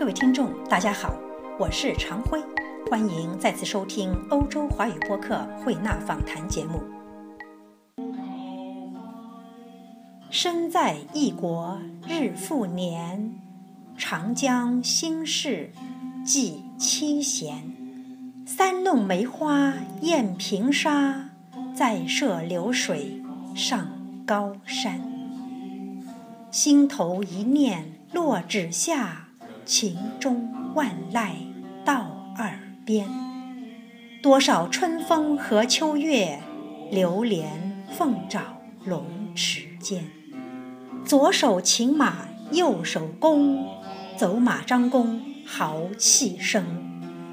各位听众，大家好，我是常辉，欢迎再次收听欧洲华语播客慧纳访谈节目。身在异国日复年，长江心事寄七弦。三弄梅花宴平沙，再涉流水上高山。心头一念落纸下，情中万籁到耳边。多少春风和秋月，流连凤爪龙池间。左手擎马，右手弓，走马张弓，豪气生。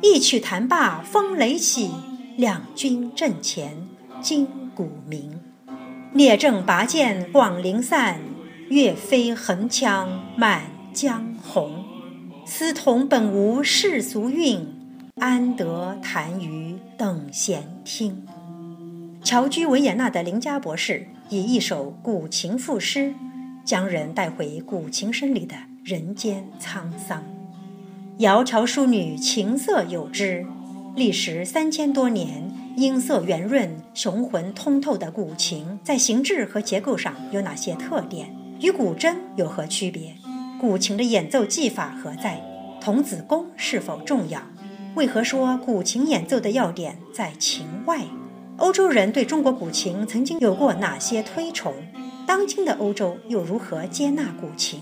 一曲弹罢风雷起，两军阵前金鼓鸣。列阵拔剑广陵散，岳飞横枪满江红。司徒本无世俗韵，安得弹于等闲听？侨居维也纳的林家博士以一首古琴赋诗。将人带回古琴声里的人间沧桑。窈窕淑女，琴瑟友之。历时三千多年，音色圆润、雄浑通透的古琴，在形制和结构上有哪些特点？与古筝有何区别？古琴的演奏技法何在？童子功是否重要？为何说古琴演奏的要点在琴外？欧洲人对中国古琴曾经有过哪些推崇？当今的欧洲又如何接纳古琴？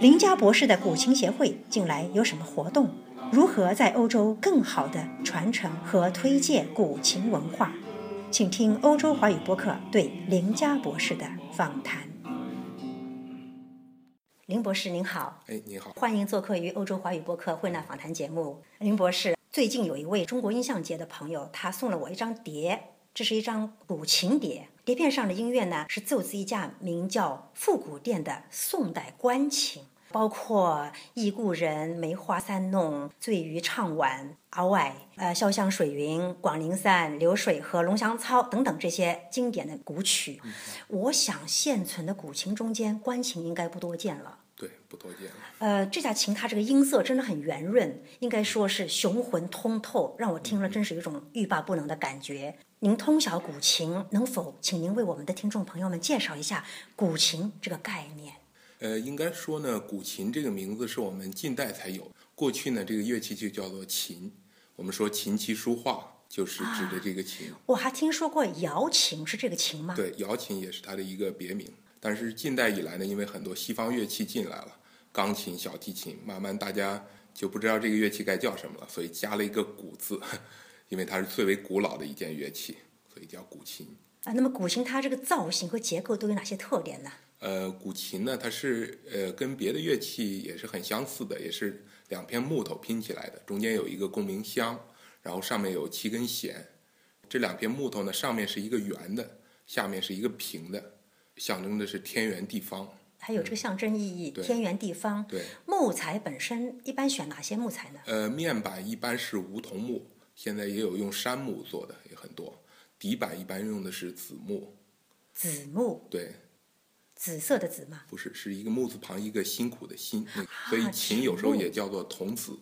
林家博士的古琴协会近来有什么活动？如何在欧洲更好地传承和推介古琴文化？请听欧洲华语播客对林家博士的访谈。林博士您好，哎，你好，欢迎做客于欧洲华语播客会纳访谈节目。林博士，最近有一位中国音像节的朋友，他送了我一张碟，这是一张古琴碟。碟片上的音乐呢，是奏自一架名叫复古殿的宋代官琴，包括《忆故人》《梅花三弄》《醉渔唱晚》《敖外》呃《潇湘水云》《广陵散》《流水》和《龙翔操》等等这些经典的古曲。我想现存的古琴中间，官琴应该不多见了。对，不多见了。呃，这架琴它这个音色真的很圆润，应该说是雄浑通透，让我听了真是有一种欲罢不能的感觉。您通晓古琴，能否请您为我们的听众朋友们介绍一下古琴这个概念？呃，应该说呢，古琴这个名字是我们近代才有，过去呢这个乐器就叫做琴。我们说琴棋书画就是指的这个琴。我还听说过瑶琴是这个琴吗？对，瑶琴也是它的一个别名。但是近代以来呢，因为很多西方乐器进来了，钢琴、小提琴，慢慢大家就不知道这个乐器该叫什么了，所以加了一个“古”字。因为它是最为古老的一件乐器，所以叫古琴啊。那么古琴它这个造型和结构都有哪些特点呢？呃，古琴呢，它是呃跟别的乐器也是很相似的，也是两片木头拼起来的，中间有一个共鸣箱，然后上面有七根弦。这两片木头呢，上面是一个圆的，下面是一个平的，象征的是天圆地方。还有这个象征意义，天圆地方。对。木材本身一般选哪些木材呢？呃，面板一般是梧桐木。现在也有用杉木做的也很多，底板一般用的是紫木。紫木。对。紫色的紫吗？不是，是一个木字旁一个辛苦的辛，所以琴有时候也叫做桐子，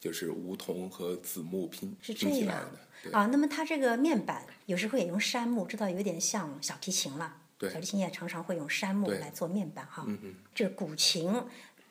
就是梧桐和紫木拼是这样的。啊，那么它这个面板有时候也用杉木，知道有点像小提琴了。对。小提琴也常常会用杉木来做面板哈。嗯嗯。这个古琴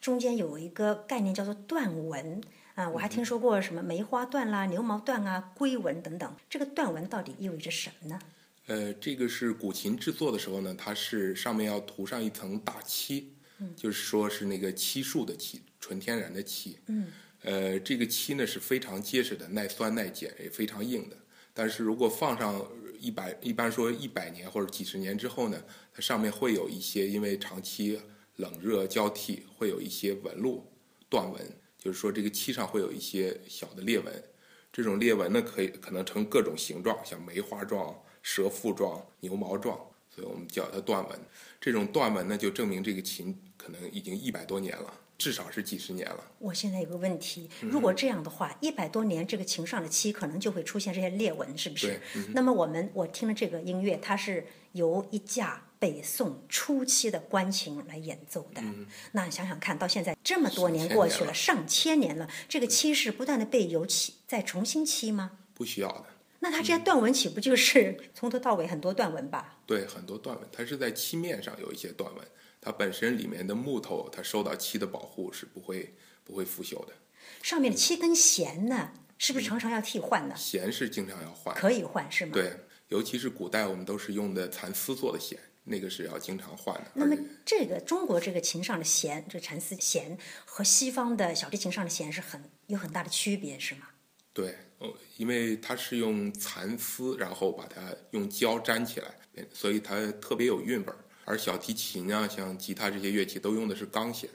中间有一个概念叫做断纹。啊，我还听说过什么梅花断啦、牛毛断啊、龟纹等等。这个断纹到底意味着什么呢？呃，这个是古琴制作的时候呢，它是上面要涂上一层大漆，就是说是那个漆树的漆，纯天然的漆。嗯。呃，这个漆呢是非常结实的，耐酸耐碱，也非常硬的。但是如果放上一百，一般说一百年或者几十年之后呢，它上面会有一些因为长期冷热交替，会有一些纹路、断纹。就是说，这个漆上会有一些小的裂纹，这种裂纹呢，可以可能成各种形状，像梅花状、蛇腹状、牛毛状，所以我们叫它断纹。这种断纹呢，就证明这个琴可能已经一百多年了，至少是几十年了。我现在有个问题，如果这样的话，一百多年这个琴上的漆可能就会出现这些裂纹，是不是？那么我们我听了这个音乐，它是由一架。北宋初期的官琴来演奏的。嗯那想想看，到现在这么多年过去了上千年了，这个漆是不断的被油漆再重新漆吗？不需要的。那它这些断纹岂不就是从头到尾很多断纹吧？对，很多断纹，它是在漆面上有一些断纹，它本身里面的木头，它受到漆的保护是不会不会腐朽的。上面的漆跟弦呢，是不是常常要替换的？弦是经常要换，可以换是吗？。对，尤其是古代我们都是用的蚕丝做的弦，那个是要经常换的。那么这个中国这个琴上的弦，这个蚕丝弦和西方的小提琴上的弦是很有很大的区别，是吗？对，哦，因为它是用蚕丝，然后把它用胶粘起来，所以它特别有韵味儿。而小提琴啊，像吉他这些乐器都用的是钢弦，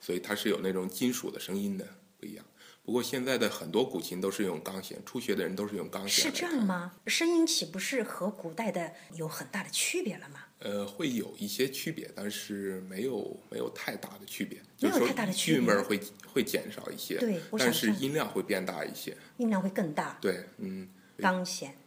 所以它是有那种金属的声音的，不一样。不过现在的很多古琴都是用钢弦，初学的人都是用钢弦是？这样吗？声音岂不是和古代的有很大的区别了吗？呃，会有一些区别，但是没有没有太大的区别，没有太大的区别韵味儿会会减少一些，对但是音量会变大一些。音量会更大。对，嗯，钢弦对，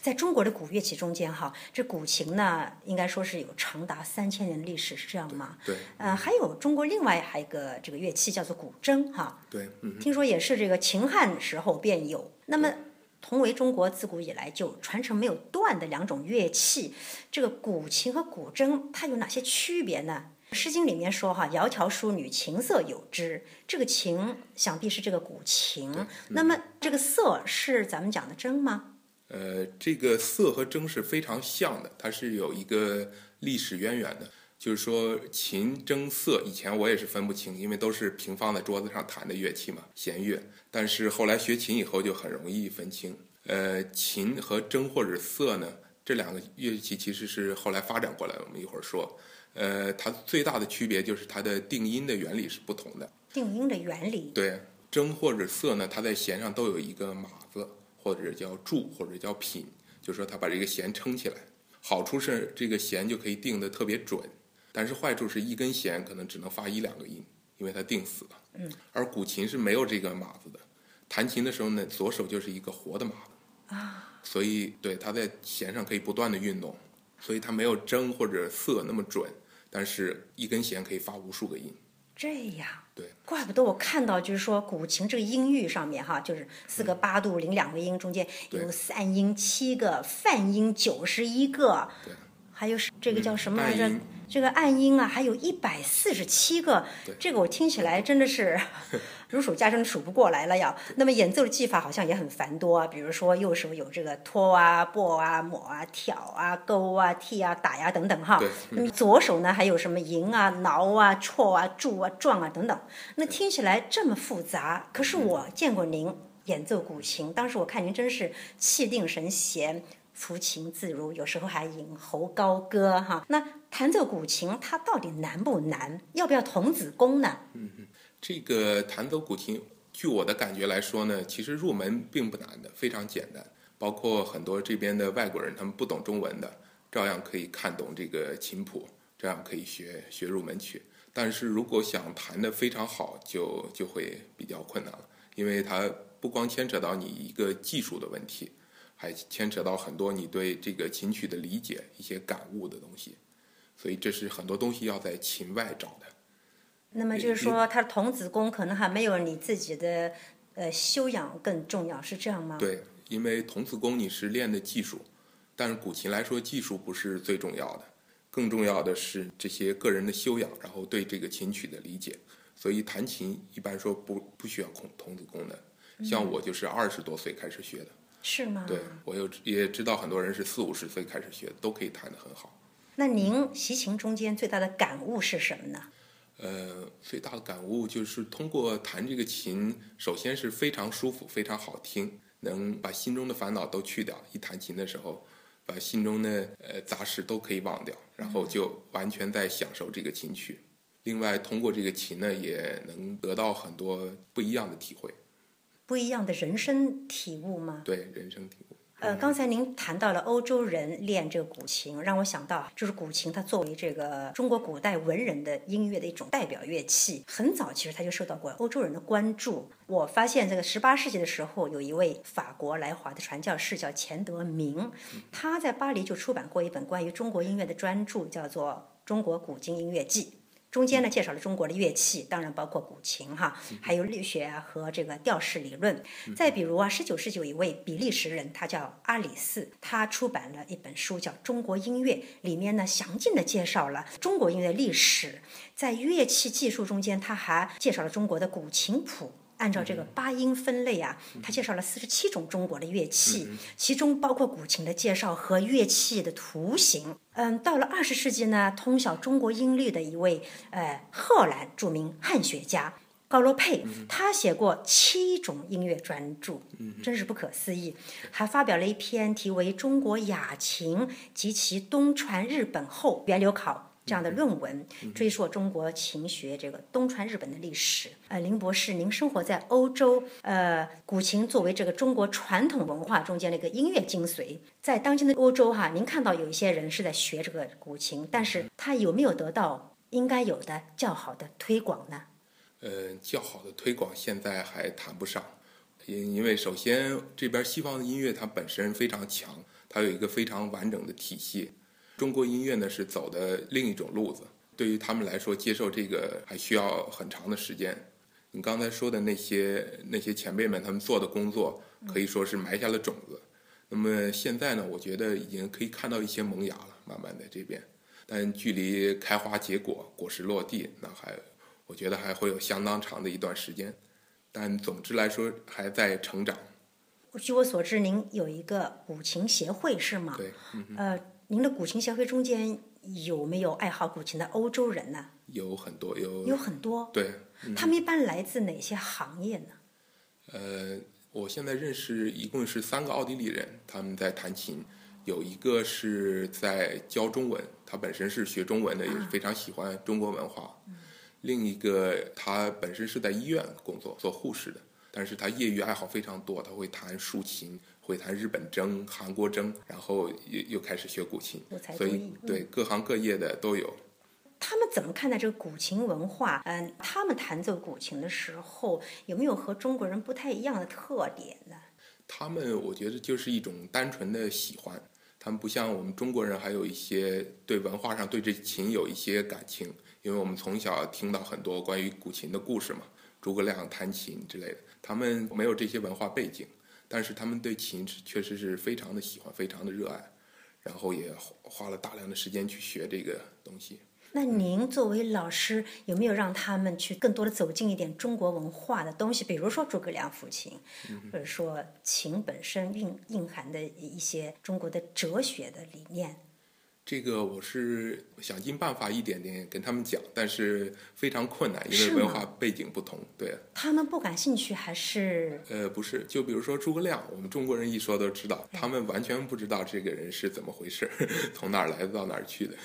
在中国的古乐器中间，哈，这古琴呢，应该说是有长达三千年的历史，是这样吗？对，呃，还有中国另外还有一个这个乐器叫做古筝，哈，对，嗯，听说也是这个秦汉时候便有。那么，同为中国自古以来就传承没有断的两种乐器，这个古琴和古筝它有哪些区别呢？《诗经》里面说哈，窈窕淑女，琴瑟友之。这个琴想必是这个古琴，那么这个瑟是咱们讲的筝吗？呃，这个瑟和筝是非常像的，它是有一个历史渊源的。就是说，琴、筝、瑟，以前我也是分不清，因为都是平放在桌子上弹的乐器嘛，弦乐。但是后来学琴以后，就很容易分清。呃，琴和筝或者瑟呢，这两个乐器其实是后来发展过来的。我们一会儿说，呃，它最大的区别就是它的定音的原理是不同的。定音的原理。对，筝或者瑟呢，它在弦上都有一个码子，或者叫柱，或者叫品，就是说它把这个弦撑起来。好处是这个弦就可以定的特别准，但是坏处是一根弦可能只能发一两个音，因为它定死了。嗯。而古琴是没有这个码子的，弹琴的时候呢，左手就是一个活的码子啊，所以对它在弦上可以不断的运动，所以它没有筝或者瑟那么准，但是一根弦可以发无数个音。这样，对，怪不得我看到就是说古琴这个音域上面哈，就是四个八度零两个音，中间有对散音七个，泛音九十一个，还有这个叫什么来着？这个暗音啊，还有一百四十七个，这个我听起来真的是 如数家珍，数不过来了呀。那么演奏的技法好像也很繁多啊，比如说右手有这个托啊、拨啊、抹啊、挑啊、勾啊、踢啊、打呀、等等哈。对那么左手呢还有什么吟啊、挠啊、戳啊、住啊、撞啊等等。那听起来这么复杂，可是我见过您演奏古琴，当时我看您真是气定神闲。抚琴自如，有时候还引喉高歌哈。那弹奏古琴，它到底难不难？要不要童子功呢？嗯这个弹奏古琴，据我的感觉来说呢，其实入门并不难的，非常简单。包括很多这边的外国人，他们不懂中文的，照样可以看懂这个琴谱，这样可以学学入门曲。但是如果想弹得非常好，就就会比较困难了，因为它不光牵扯到你一个技术的问题，还牵扯到很多你对这个琴曲的理解、一些感悟的东西。所以这是很多东西要在琴外找的。那么就是说，他的童子功可能还没有你自己的呃修养更重要，是这样吗？对，因为童子功你是练的技术，但是古琴来说，技术不是最重要的，更重要的是这些个人的修养，然后对这个琴曲的理解。所以弹琴一般说不不需要童童子功的，像我就是二十多岁开始学的，是吗？对我有也知道很多人是四五十岁开始学，都可以弹得很好。那您习琴中间最大的感悟是什么呢？呃，最大的感悟就是通过弹这个琴，首先是非常舒服，非常好听，能把心中的烦恼都去掉。一弹琴的时候，把心中的呃杂事都可以忘掉，然后就完全在享受这个琴曲。另外，通过这个琴呢，也能得到很多不一样的体会，不一样的人生体悟吗？对人生体悟。呃，刚才您谈到了欧洲人练这个古琴，让我想到就是古琴，它作为这个中国古代文人的音乐的一种代表乐器，很早其实它就受到过欧洲人的关注。我发现这个十八世纪的时候，有一位法国来华的传教士叫钱德明，他在巴黎就出版过一本关于中国音乐的专著，叫做《中国古今音乐记》。中间呢，介绍了中国的乐器，当然包括古琴哈，还有律学啊和这个调式理论。再比如啊，十九世纪有一位比利时人，他叫阿里斯，他出版了一本书叫《中国音乐》，里面呢详尽的介绍了中国音乐历史。在乐器技术中间，他还介绍了中国的古琴谱。按照这个八音分类啊，他介绍了四十七种中国的乐器，其中包括古琴的介绍和乐器的图形。嗯，到了二十世纪呢，通晓中国音律的一位呃荷兰著名汉学家高罗佩，他写过七种音乐专著，真是不可思议。还发表了一篇题为《中国雅琴及其东传日本后源流考》。这样的论文追溯中国琴学这个东传日本的历史。呃，林博士，您生活在欧洲，呃，古琴作为这个中国传统文化中间的一个音乐精髓，在当今的欧洲哈，您看到有一些人是在学这个古琴，但是他有没有得到应该有的较好的推广呢？呃，较好的推广现在还谈不上，因因为首先这边西方的音乐它本身非常强，它有一个非常完整的体系。中国音乐呢是走的另一种路子，对于他们来说，接受这个还需要很长的时间。你刚才说的那些那些前辈们，他们做的工作可以说是埋下了种子。那么现在呢，我觉得已经可以看到一些萌芽了，慢慢的这边，但距离开花结果、果实落地，那还我觉得还会有相当长的一段时间。但总之来说，还在成长。据我所知，您有一个古琴协会是吗？对，呃。您的古琴协会中间有没有爱好古琴的欧洲人呢？有很多，有有很多。对，他们一般来自哪些行业呢？呃，我现在认识一共是三个奥地利人，他们在弹琴，有一个是在教中文，他本身是学中文的，也是非常喜欢中国文化。另一个他本身是在医院工作，做护士的，但是他业余爱好非常多，他会弹竖琴。会弹日本筝、韩国筝，然后又又开始学古琴，所以对各行各业的都有。他们怎么看待这个古琴文化？嗯，他们弹奏古琴的时候有没有和中国人不太一样的特点呢？他们我觉得就是一种单纯的喜欢，他们不像我们中国人，还有一些对文化上对这琴有一些感情，因为我们从小听到很多关于古琴的故事嘛，诸葛亮弹琴之类的，他们没有这些文化背景。但是他们对琴确实是非常的喜欢，非常的热爱，然后也花了大量的时间去学这个东西。那您作为老师，有没有让他们去更多的走进一点中国文化的东西？比如说诸葛亮抚琴，或者说琴本身蕴蕴含的一些中国的哲学的理念。这个我是想尽办法一点点跟他们讲，但是非常困难，因为文化背景不同。对，他们不感兴趣还是？呃，不是，就比如说诸葛亮，我们中国人一说都知道，他们完全不知道这个人是怎么回事，从哪儿来到哪儿去的，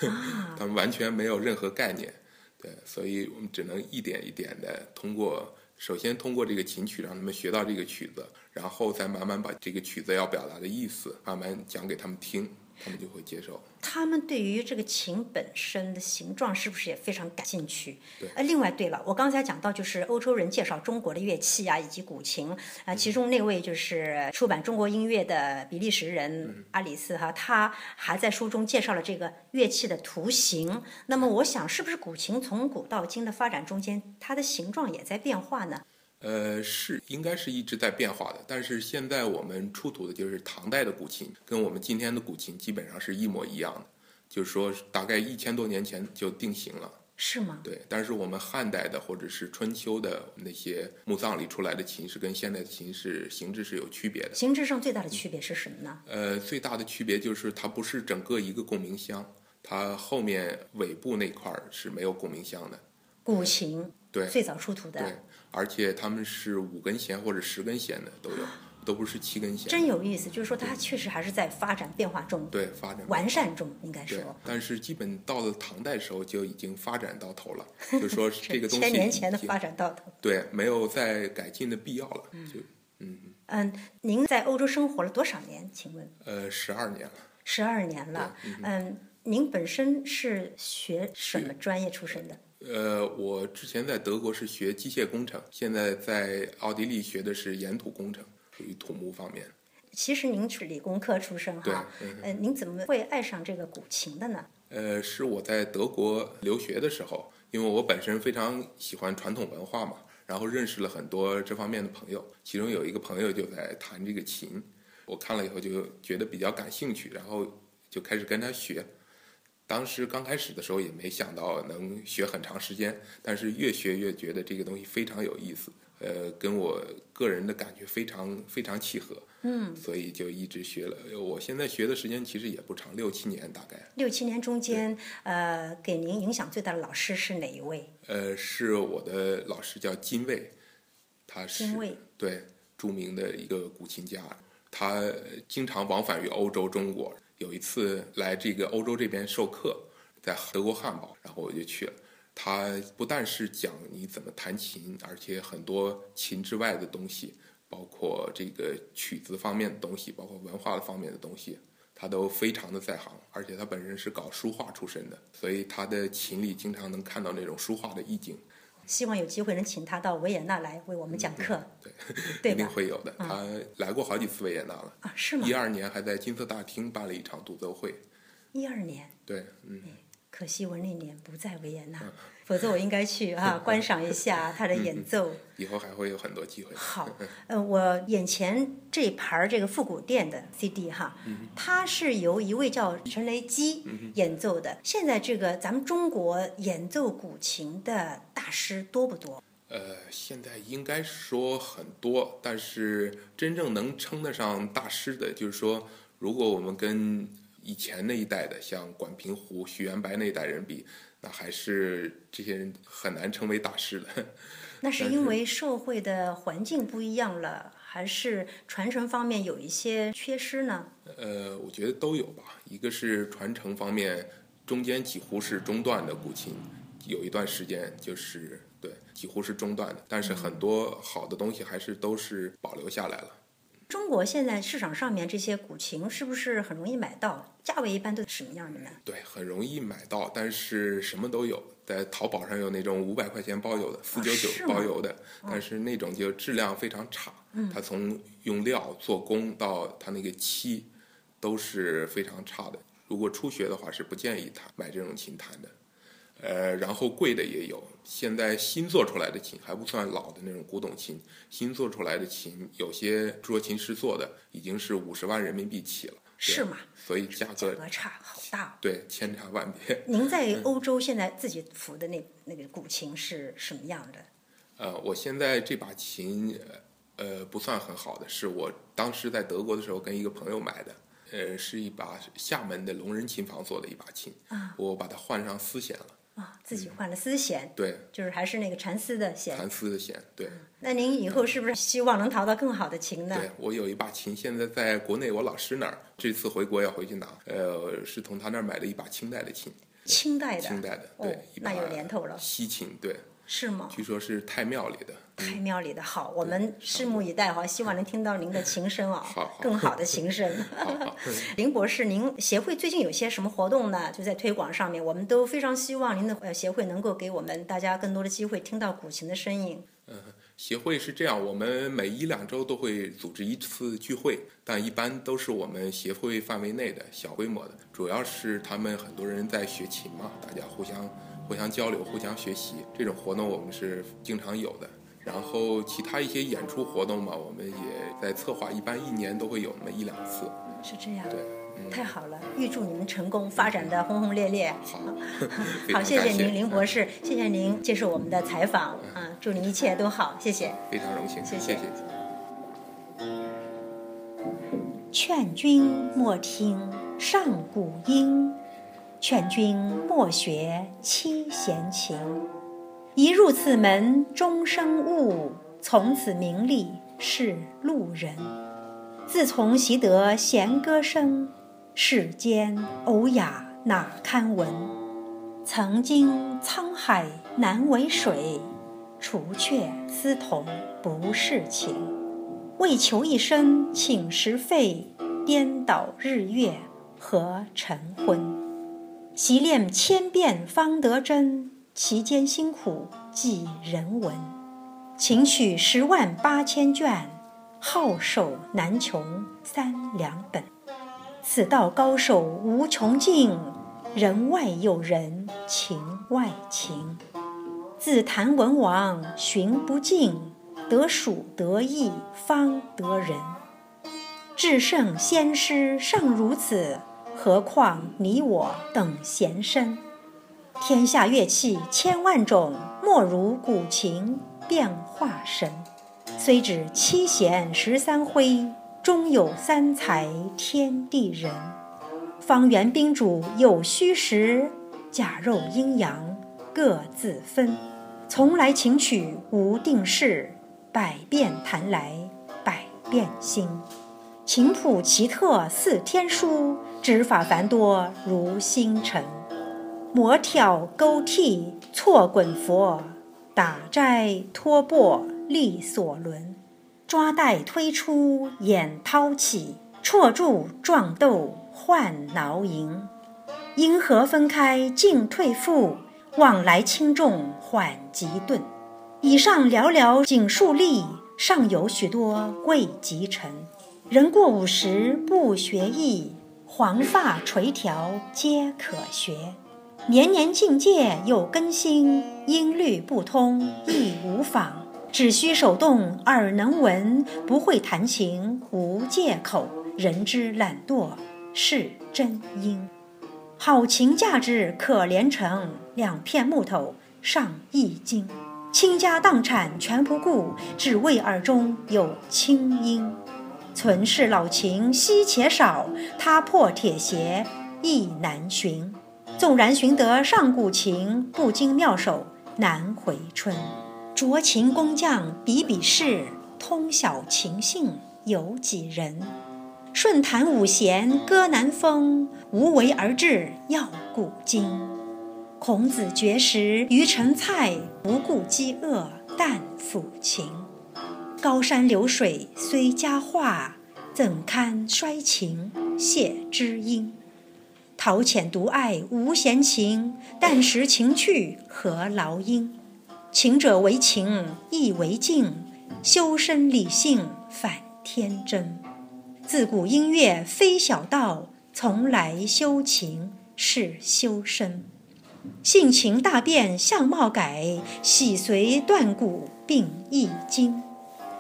他们完全没有任何概念。对，所以我们只能一点一点的通过，首先通过这个琴曲让他们学到这个曲子，然后再慢慢把这个曲子要表达的意思慢慢讲给他们听。他们就会接受。他们对于这个琴本身的形状是不是也非常感兴趣？对。呃，另外，对了，我刚才讲到就是欧洲人介绍中国的乐器啊，以及古琴啊，其中那位就是出版中国音乐的比利时人阿里斯哈，他还在书中介绍了这个乐器的图形。那么，我想是不是古琴从古到今的发展中间，它的形状也在变化呢？呃，是应该是一直在变化的，但是现在我们出土的就是唐代的古琴，跟我们今天的古琴基本上是一模一样的，就是说大概一千多年前就定型了。是吗？对，但是我们汉代的或者是春秋的那些墓葬里出来的琴是跟现在的琴是形制是有区别的。形制上最大的区别是什么呢？呃，最大的区别就是它不是整个一个共鸣箱，它后面尾部那块儿是没有共鸣箱的。古琴对最早出土的。对。而且他们是五根弦或者十根弦的都有，都不是七根弦。真有意思，就是说它确实还是在发展变化中，对发展完善中应该说。但是基本到了唐代时候就已经发展到头了，就说这个东西千年前的发展到头。对，没有再改进的必要了。就嗯嗯，您在欧洲生活了多少年？请问？呃，十二年了。十二年了。嗯，您本身是学什么专业出身的？呃，我之前在德国是学机械工程，现在在奥地利学的是岩土工程，属于土木方面。其实您是理工科出身哈，对，呃，您怎么会爱上这个古琴的呢？呃，是我在德国留学的时候，因为我本身非常喜欢传统文化嘛，然后认识了很多这方面的朋友，其中有一个朋友就在弹这个琴，我看了以后就觉得比较感兴趣，然后就开始跟他学。当时刚开始的时候也没想到能学很长时间，但是越学越觉得这个东西非常有意思，呃，跟我个人的感觉非常非常契合，嗯，所以就一直学了。我现在学的时间其实也不长，六七年大概。六七年中间，呃，给您影响最大的老师是哪一位？呃，是我的老师叫金卫，他是金卫对著名的一个古琴家，他经常往返于欧洲、中国。有一次来这个欧洲这边授课，在德国汉堡，然后我就去了。他不但是讲你怎么弹琴，而且很多琴之外的东西，包括这个曲子方面的东西，包括文化的方面的东西，他都非常的在行。而且他本身是搞书画出身的，所以他的琴里经常能看到那种书画的意境。希望有机会能请他到维也纳来为我们讲课。对，对一定会有的。他来过好几次维也纳了。啊，是吗？一二年还在金色大厅办了一场独奏会。一二年。对，嗯。可惜我那年不在维也纳，否则我应该去啊 观赏一下他的演奏。以后还会有很多机会。好，呃，我眼前这盘这个复古店的 CD 哈，它是由一位叫陈雷基演奏的。现在这个咱们中国演奏古琴的大师多不多？呃，现在应该说很多，但是真正能称得上大师的，就是说，如果我们跟以前那一代的，像管平湖、徐元白那一代人比，那还是这些人很难成为大师的。那是因为社会的环境不一样了，还是传承方面有一些缺失呢？呃，我觉得都有吧。一个是传承方面，中间几乎是中断的古琴，有一段时间就是对，几乎是中断的。但是很多好的东西还是都是保留下来了。中国现在市场上面这些古琴是不是很容易买到？价位一般都什么样的呢？对，很容易买到，但是什么都有，在淘宝上有那种五百块钱包邮的，四九九包邮的，但是那种就质量非常差。嗯，它从用料、做工到它那个漆都是非常差的。如果初学的话，是不建议他买这种琴弹的。呃，然后贵的也有，现在新做出来的琴还不算老的那种古董琴，新做出来的琴有些桌琴师做的已经是五十万人民币起了，是吗？所以价格价格差好大，对，千差万别。您在欧洲现在自己扶的那那个古琴是什么样的？呃，我现在这把琴，呃，不算很好的，是我当时在德国的时候跟一个朋友买的，呃，是一把厦门的龙人琴房做的一把琴，啊，我把它换上丝弦了。啊，自己换了丝弦，对，就是还是那个蚕丝的弦。蚕丝的弦，对。那您以后是不是希望能淘到更好的琴呢？对，我有一把琴，现在在国内我老师那儿，这次回国要回去拿。呃，是从他那儿买了一把清代的琴。清代的。清代的，对，那有年头了。西琴，对。是吗？据说是太庙里的。太庙里的好，我们拭目以待哈，希望能听到您的琴声啊，更好的琴声。林博士，您协会最近有些什么活动呢？就在推广上面，我们都非常希望您的呃协会能够给我们大家更多的机会听到古琴的声音。嗯，协会是这样，我们每一两周都会组织一次聚会，但一般都是我们协会范围内的小规模的，主要是他们很多人在学琴嘛，大家互相互相交流、互相学习，这种活动我们是经常有的。然后其他一些演出活动嘛，我们也在策划，一般一年都会有那么一两次。是这样。对，太好了，预祝你们成功，发展的轰轰烈烈。好，好，谢谢您，林博士，谢谢您接受我们的采访啊，祝您一切都好，谢谢。非常荣幸，谢谢。劝君莫听上古音，劝君莫学七弦琴。一入此门终生误，从此名利是路人。自从习得弦歌声，世间偶雅哪堪闻？曾经沧海难为水，除却丝桐不是情。为求一生寝食费，颠倒日月和晨昏。习练千遍方得真，其间辛苦几人闻。琴曲十万八千卷，好手难穷三两本。此道高手无穷尽，人外有人，情外情。自谈文王寻不尽，得蜀得意方得人。至圣先师尚如此，何况你我等闲身？天下乐器千万种，莫如古琴变化神。虽指七弦十三挥，中有三才天地人。方圆宾主有虚实，假肉阴阳各自分。从来琴曲无定式，百变弹来百变新。琴谱奇特似天书，指法繁多如星辰。魔挑勾剔错滚佛，打摘托钵力所轮。抓带推出眼掏起，绰住撞斗换挠营。因何分开进退复？往来轻重缓急顿，以上寥寥仅数例，尚有许多未及成。人过五十不学艺，黄发垂髫皆可学。年年境界有更新，音律不通亦无妨。只需手动耳能闻，不会弹琴无借口。人之懒惰是真因。好琴价值可连城，两片木头上一斤。倾家荡产全不顾，只为耳中有清音。存世老琴稀且少，踏破铁鞋亦难寻。纵然寻得上古琴，不经妙手难回春。酌琴工匠比比试，通晓琴性有几人？顺弹五弦歌南风，无为而治要古今。孔子绝食于陈蔡，不顾饥饿但抚琴。高山流水虽佳话，怎堪衰琴谢知音？陶潜独爱无闲情，但识情趣何劳音？情者为情亦为静，修身理性反天真。自古音乐非小道，从来修情是修身。性情大变相貌改，喜随断骨并易经。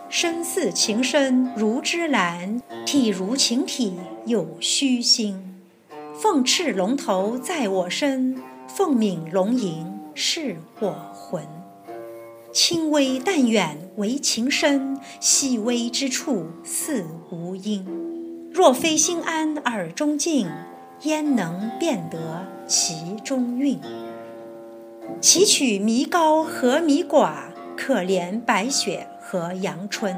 身似情深如芝兰，体如情体有虚心。凤翅龙头在我身，凤鸣龙吟是我魂。轻微淡远为情深，细微之处似无音。若非心安耳中静，焉能辨得其中韵？奇曲弥高和弥寡，可怜白雪和阳春。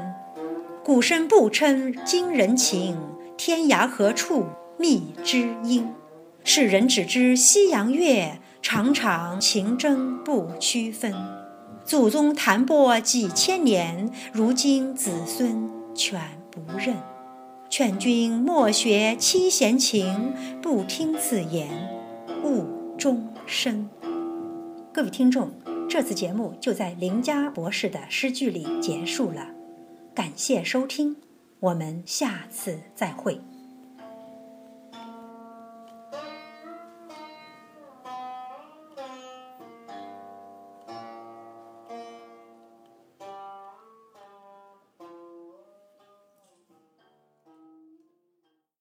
古声不称今人情，天涯何处觅知音？世人只知西洋乐，常常情真不区分。祖宗弹拨几千年，如今子孙全不认。劝君莫学七弦琴，不听此言误终身。各位听众，这次节目就在林家博士的诗句里结束了，感谢收听，我们下次再会。